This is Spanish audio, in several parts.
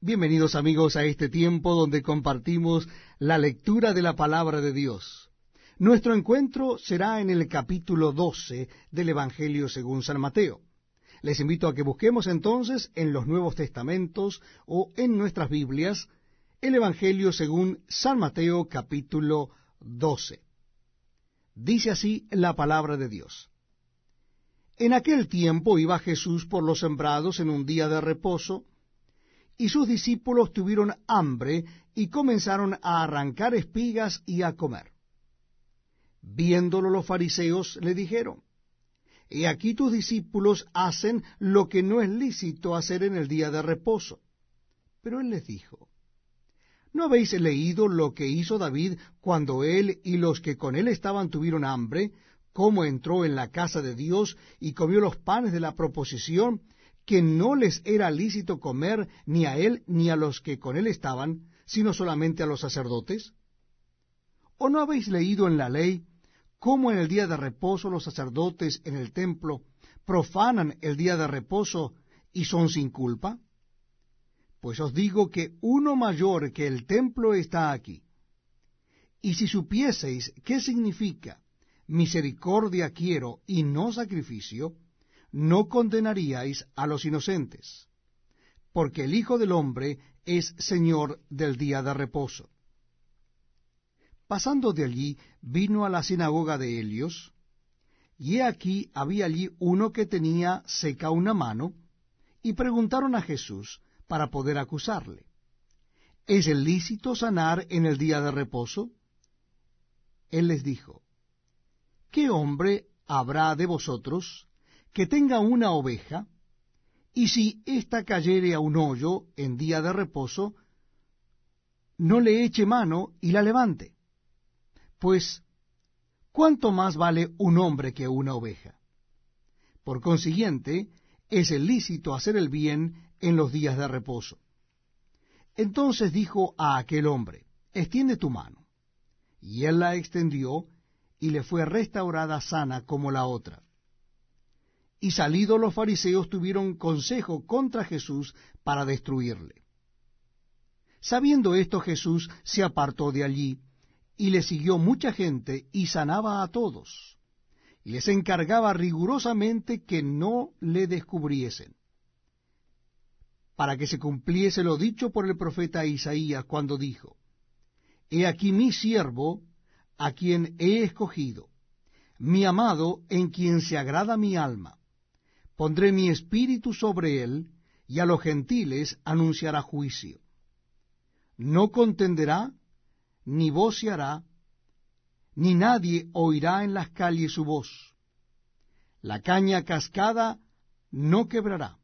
Bienvenidos amigos a este tiempo donde compartimos la lectura de la palabra de Dios. Nuestro encuentro será en el capítulo 12 del Evangelio según San Mateo. Les invito a que busquemos entonces en los Nuevos Testamentos o en nuestras Biblias el Evangelio según San Mateo capítulo 12. Dice así la palabra de Dios. En aquel tiempo iba Jesús por los sembrados en un día de reposo, y sus discípulos tuvieron hambre y comenzaron a arrancar espigas y a comer. Viéndolo los fariseos le dijeron, He aquí tus discípulos hacen lo que no es lícito hacer en el día de reposo. Pero él les dijo, ¿No habéis leído lo que hizo David cuando él y los que con él estaban tuvieron hambre, cómo entró en la casa de Dios y comió los panes de la proposición, que no les era lícito comer ni a él ni a los que con él estaban, sino solamente a los sacerdotes? ¿O no habéis leído en la ley cómo en el día de reposo los sacerdotes en el templo profanan el día de reposo y son sin culpa? Pues os digo que uno mayor que el templo está aquí. Y si supieseis qué significa misericordia quiero y no sacrificio, no condenaríais a los inocentes, porque el Hijo del Hombre es Señor del día de reposo. Pasando de allí, vino a la sinagoga de Helios, y he aquí había allí uno que tenía seca una mano, y preguntaron a Jesús para poder acusarle, ¿es lícito sanar en el día de reposo? Él les dijo, ¿qué hombre habrá de vosotros que tenga una oveja, y si ésta cayere a un hoyo en día de reposo, no le eche mano y la levante. Pues, ¿cuánto más vale un hombre que una oveja? Por consiguiente, es lícito hacer el bien en los días de reposo. Entonces dijo a aquel hombre, extiende tu mano. Y él la extendió, y le fue restaurada sana como la otra. Y salidos los fariseos tuvieron consejo contra Jesús para destruirle. Sabiendo esto Jesús se apartó de allí, y le siguió mucha gente, y sanaba a todos, y les encargaba rigurosamente que no le descubriesen, para que se cumpliese lo dicho por el profeta Isaías cuando dijo, He aquí mi siervo, a quien he escogido, mi amado, en quien se agrada mi alma pondré mi espíritu sobre él, y a los gentiles anunciará juicio. No contenderá, ni voceará, ni nadie oirá en las calles su voz. La caña cascada no quebrará,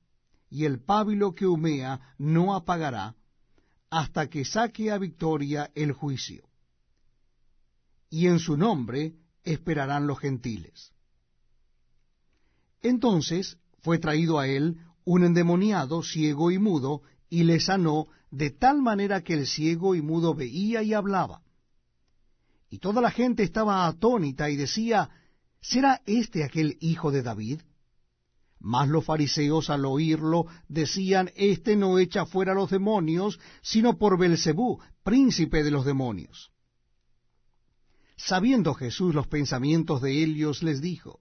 y el pábilo que humea no apagará, hasta que saque a victoria el juicio. Y en su nombre esperarán los gentiles. Entonces fue traído a él un endemoniado, ciego y mudo, y le sanó de tal manera que el ciego y mudo veía y hablaba. Y toda la gente estaba atónita y decía, ¿será este aquel hijo de David? Mas los fariseos al oírlo decían, Este no echa fuera los demonios, sino por Belcebú, príncipe de los demonios. Sabiendo Jesús los pensamientos de ellos, les dijo,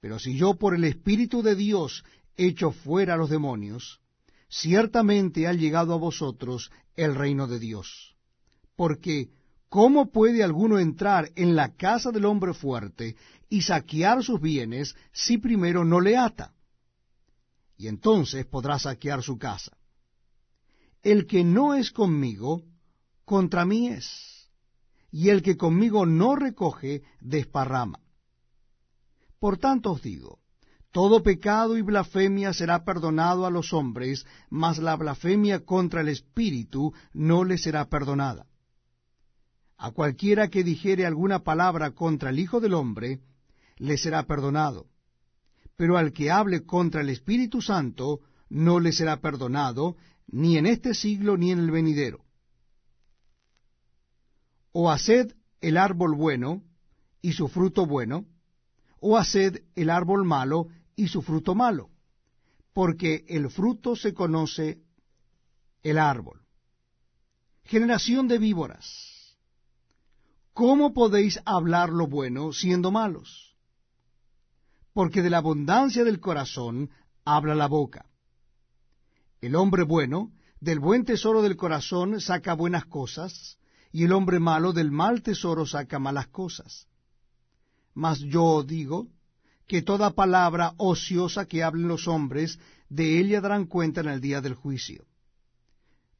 Pero si yo por el Espíritu de Dios echo fuera a los demonios, ciertamente ha llegado a vosotros el reino de Dios. Porque, ¿cómo puede alguno entrar en la casa del hombre fuerte y saquear sus bienes si primero no le ata? Y entonces podrá saquear su casa. El que no es conmigo, contra mí es, y el que conmigo no recoge, desparrama. Por tanto os digo, Todo pecado y blasfemia será perdonado a los hombres, mas la blasfemia contra el Espíritu no le será perdonada. A cualquiera que dijere alguna palabra contra el Hijo del Hombre, le será perdonado. Pero al que hable contra el Espíritu Santo, no le será perdonado, ni en este siglo ni en el venidero. O haced el árbol bueno, y su fruto bueno, o haced el árbol malo, y su fruto malo, porque el fruto se conoce el árbol. Generación de víboras, ¿cómo podéis hablar lo bueno siendo malos? Porque de la abundancia del corazón habla la boca. El hombre bueno del buen tesoro del corazón saca buenas cosas, y el hombre malo del mal tesoro saca malas cosas. Mas yo digo que toda palabra ociosa que hablen los hombres, de ella darán cuenta en el día del juicio.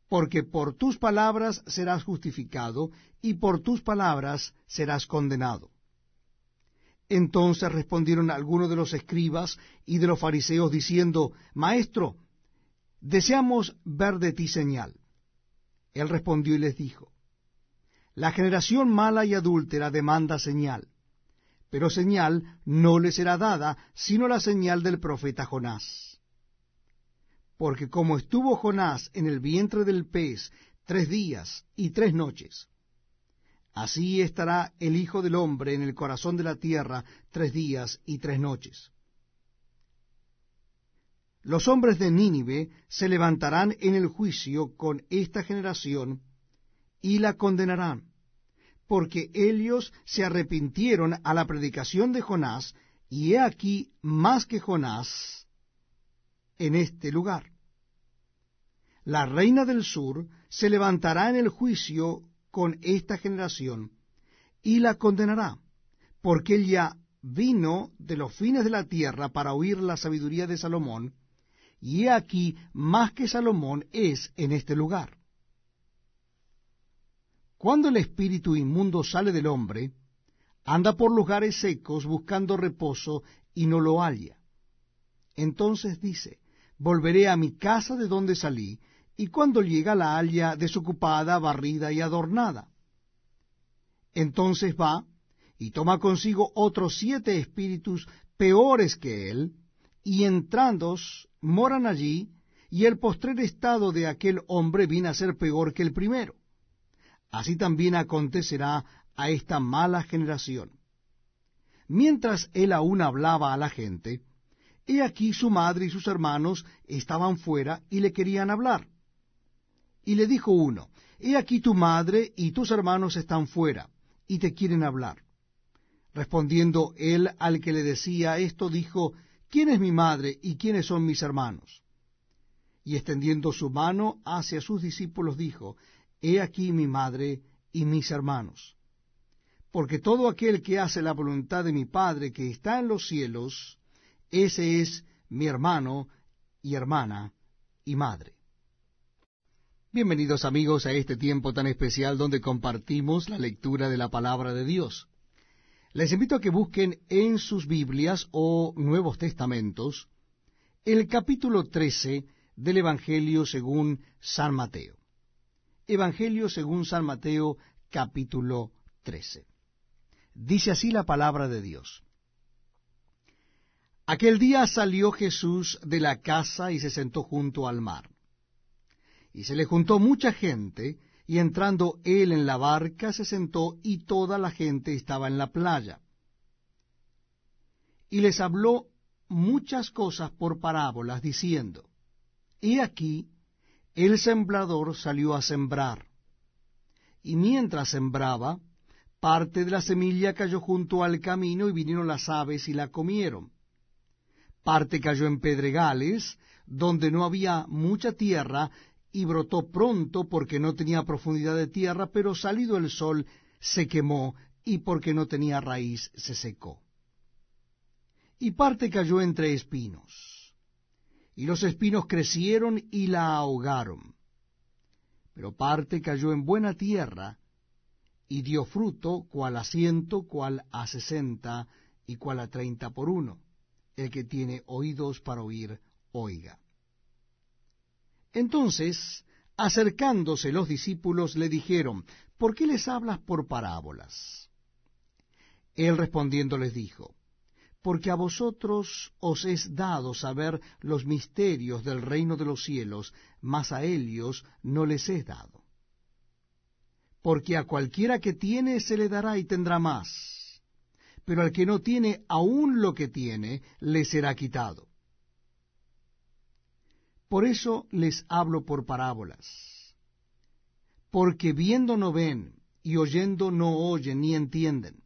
Porque por tus palabras serás justificado, y por tus palabras serás condenado. Entonces respondieron algunos de los escribas y de los fariseos diciendo, Maestro, deseamos ver de ti señal. Él respondió y les dijo, La generación mala y adúltera demanda señal pero señal no le será dada, sino la señal del profeta Jonás. Porque como estuvo Jonás en el vientre del pez tres días y tres noches, así estará el Hijo del Hombre en el corazón de la tierra tres días y tres noches. Los hombres de Nínive se levantarán en el juicio con esta generación y la condenarán porque ellos se arrepintieron a la predicación de Jonás, y he aquí más que Jonás en este lugar. La reina del sur se levantará en el juicio con esta generación, y la condenará, porque ella vino de los fines de la tierra para oír la sabiduría de Salomón, y he aquí más que Salomón es en este lugar. Cuando el espíritu inmundo sale del hombre, anda por lugares secos buscando reposo y no lo halla. Entonces dice, volveré a mi casa de donde salí, y cuando llega la halla desocupada, barrida y adornada. Entonces va y toma consigo otros siete espíritus peores que él, y entrando moran allí, y el postrer estado de aquel hombre viene a ser peor que el primero así también acontecerá a esta mala generación. Mientras él aún hablaba a la gente, he aquí su madre y sus hermanos estaban fuera y le querían hablar. Y le dijo uno, He aquí tu madre y tus hermanos están fuera, y te quieren hablar. Respondiendo él al que le decía esto, dijo, ¿quién es mi madre y quiénes son mis hermanos? Y extendiendo su mano hacia sus discípulos, dijo, He aquí mi madre y mis hermanos. Porque todo aquel que hace la voluntad de mi Padre que está en los cielos, ese es mi hermano y hermana y madre. Bienvenidos amigos a este tiempo tan especial donde compartimos la lectura de la palabra de Dios. Les invito a que busquen en sus Biblias o Nuevos Testamentos el capítulo 13 del Evangelio según San Mateo. Evangelio según San Mateo capítulo 13. Dice así la palabra de Dios. Aquel día salió Jesús de la casa y se sentó junto al mar. Y se le juntó mucha gente, y entrando él en la barca se sentó, y toda la gente estaba en la playa. Y les habló muchas cosas por parábolas, diciendo, He aquí, el sembrador salió a sembrar. Y mientras sembraba, parte de la semilla cayó junto al camino y vinieron las aves y la comieron. Parte cayó en pedregales, donde no había mucha tierra, y brotó pronto porque no tenía profundidad de tierra, pero salido el sol se quemó, y porque no tenía raíz se secó. Y parte cayó entre espinos y los espinos crecieron y la ahogaron. Pero parte cayó en buena tierra, y dio fruto, cual a ciento, cual a sesenta, y cual a treinta por uno. El que tiene oídos para oír, oiga. Entonces, acercándose los discípulos, le dijeron, ¿por qué les hablas por parábolas? Él respondiendo les dijo, porque a vosotros os es dado saber los misterios del reino de los cielos, mas a ellos no les es dado. Porque a cualquiera que tiene se le dará y tendrá más, pero al que no tiene aún lo que tiene, le será quitado. Por eso les hablo por parábolas, porque viendo no ven, y oyendo no oyen ni entienden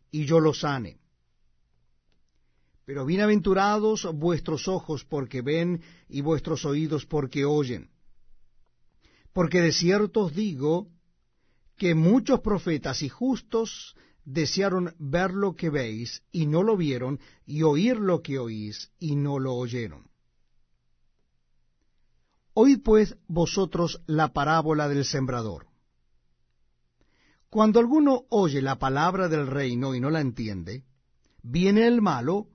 y yo los sane. Pero bienaventurados vuestros ojos porque ven y vuestros oídos porque oyen. Porque de cierto os digo que muchos profetas y justos desearon ver lo que veis y no lo vieron, y oír lo que oís y no lo oyeron. Oíd pues vosotros la parábola del sembrador. Cuando alguno oye la palabra del reino y no la entiende, viene el malo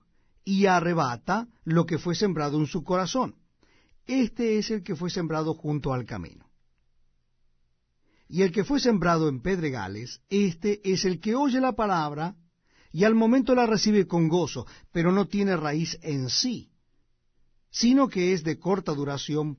y arrebata lo que fue sembrado en su corazón. Este es el que fue sembrado junto al camino. Y el que fue sembrado en pedregales, este es el que oye la palabra y al momento la recibe con gozo, pero no tiene raíz en sí, sino que es de corta duración,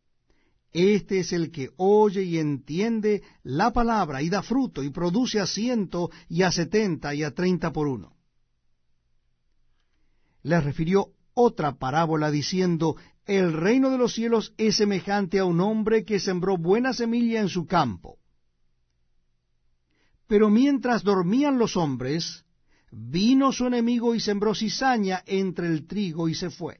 este es el que oye y entiende la palabra y da fruto y produce a ciento y a setenta y a treinta por uno. Les refirió otra parábola diciendo, el reino de los cielos es semejante a un hombre que sembró buena semilla en su campo. Pero mientras dormían los hombres, vino su enemigo y sembró cizaña entre el trigo y se fue.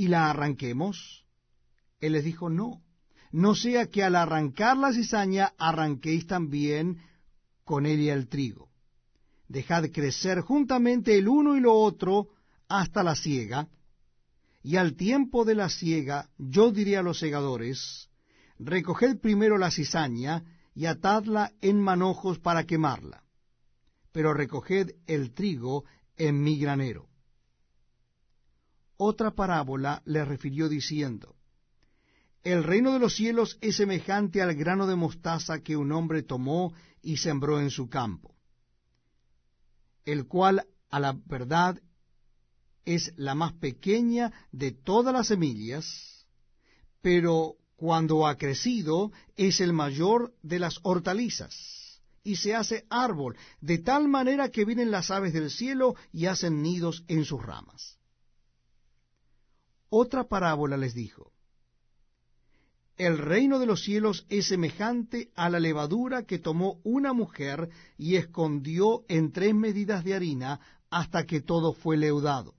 y la arranquemos? Él les dijo, no, no sea que al arrancar la cizaña arranquéis también con ella el trigo. Dejad crecer juntamente el uno y lo otro hasta la siega, y al tiempo de la siega yo diré a los segadores, recoged primero la cizaña y atadla en manojos para quemarla, pero recoged el trigo en mi granero otra parábola le refirió diciendo, El reino de los cielos es semejante al grano de mostaza que un hombre tomó y sembró en su campo, el cual a la verdad es la más pequeña de todas las semillas, pero cuando ha crecido es el mayor de las hortalizas, y se hace árbol, de tal manera que vienen las aves del cielo y hacen nidos en sus ramas. Otra parábola les dijo, El reino de los cielos es semejante a la levadura que tomó una mujer y escondió en tres medidas de harina hasta que todo fue leudado.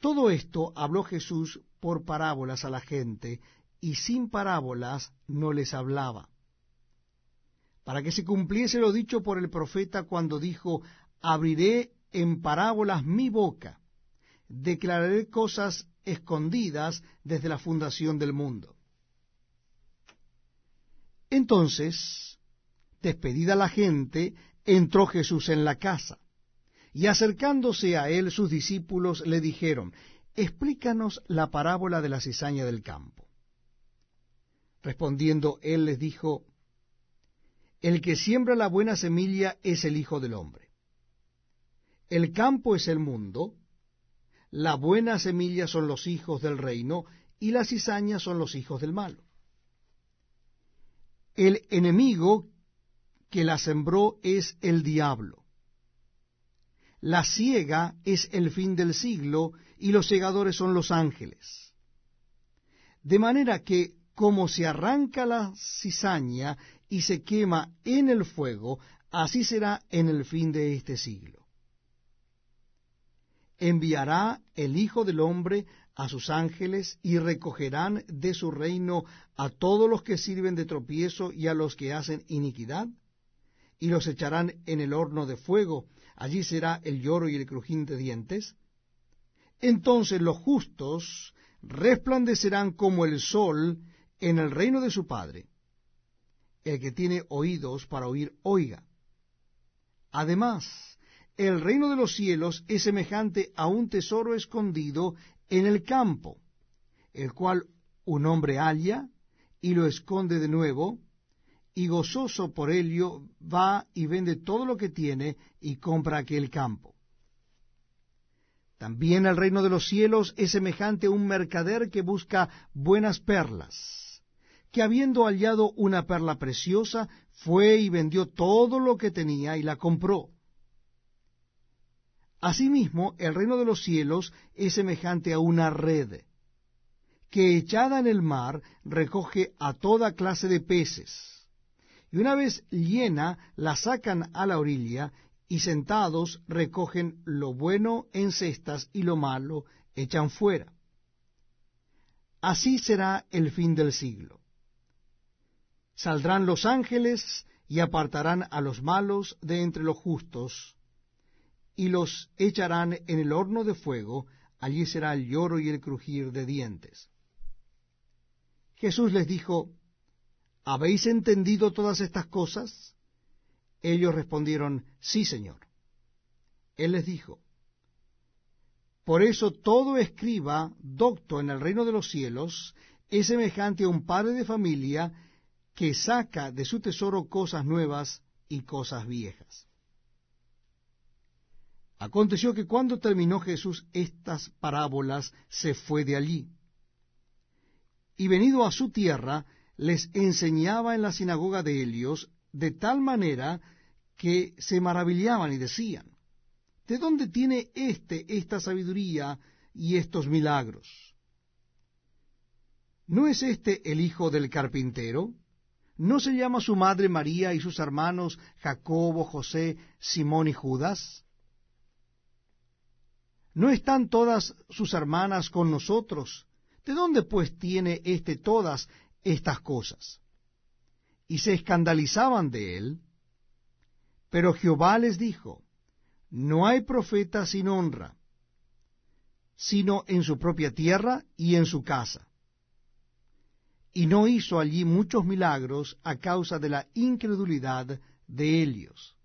Todo esto habló Jesús por parábolas a la gente, y sin parábolas no les hablaba, para que se cumpliese lo dicho por el profeta cuando dijo, abriré en parábolas mi boca declararé cosas escondidas desde la fundación del mundo. Entonces, despedida la gente, entró Jesús en la casa, y acercándose a él sus discípulos le dijeron, Explícanos la parábola de la cizaña del campo. Respondiendo él les dijo, El que siembra la buena semilla es el Hijo del Hombre. El campo es el mundo, la buena semilla son los hijos del reino, y la cizaña son los hijos del malo. El enemigo que la sembró es el diablo. La ciega es el fin del siglo, y los segadores son los ángeles. De manera que como se arranca la cizaña y se quema en el fuego, así será en el fin de este siglo. Enviará el Hijo del Hombre a sus ángeles y recogerán de su reino a todos los que sirven de tropiezo y a los que hacen iniquidad, y los echarán en el horno de fuego, allí será el lloro y el crujín de dientes. Entonces los justos resplandecerán como el sol en el reino de su Padre. El que tiene oídos para oír, oiga. Además, el reino de los cielos es semejante a un tesoro escondido en el campo, el cual un hombre halla y lo esconde de nuevo, y gozoso por ello va y vende todo lo que tiene y compra aquel campo. También el reino de los cielos es semejante a un mercader que busca buenas perlas que habiendo hallado una perla preciosa, fue y vendió todo lo que tenía y la compró. Asimismo, el reino de los cielos es semejante a una red, que echada en el mar recoge a toda clase de peces, y una vez llena la sacan a la orilla, y sentados recogen lo bueno en cestas y lo malo echan fuera. Así será el fin del siglo. Saldrán los ángeles y apartarán a los malos de entre los justos, y los echarán en el horno de fuego, allí será el lloro y el crujir de dientes. Jesús les dijo, ¿Habéis entendido todas estas cosas? Ellos respondieron, Sí, Señor. Él les dijo, Por eso todo escriba docto en el reino de los cielos es semejante a un padre de familia que saca de su tesoro cosas nuevas y cosas viejas. Aconteció que cuando terminó Jesús estas parábolas, se fue de allí. Y venido a su tierra, les enseñaba en la sinagoga de Helios, de tal manera que se maravillaban y decían, ¿de dónde tiene éste esta sabiduría y estos milagros? ¿No es este el hijo del carpintero? ¿No se llama su madre María y sus hermanos Jacobo, José, Simón y Judas? ¿No están todas sus hermanas con nosotros? ¿De dónde pues tiene éste todas estas cosas? Y se escandalizaban de él. Pero Jehová les dijo, no hay profeta sin honra, sino en su propia tierra y en su casa y no hizo allí muchos milagros a causa de la incredulidad de ellos.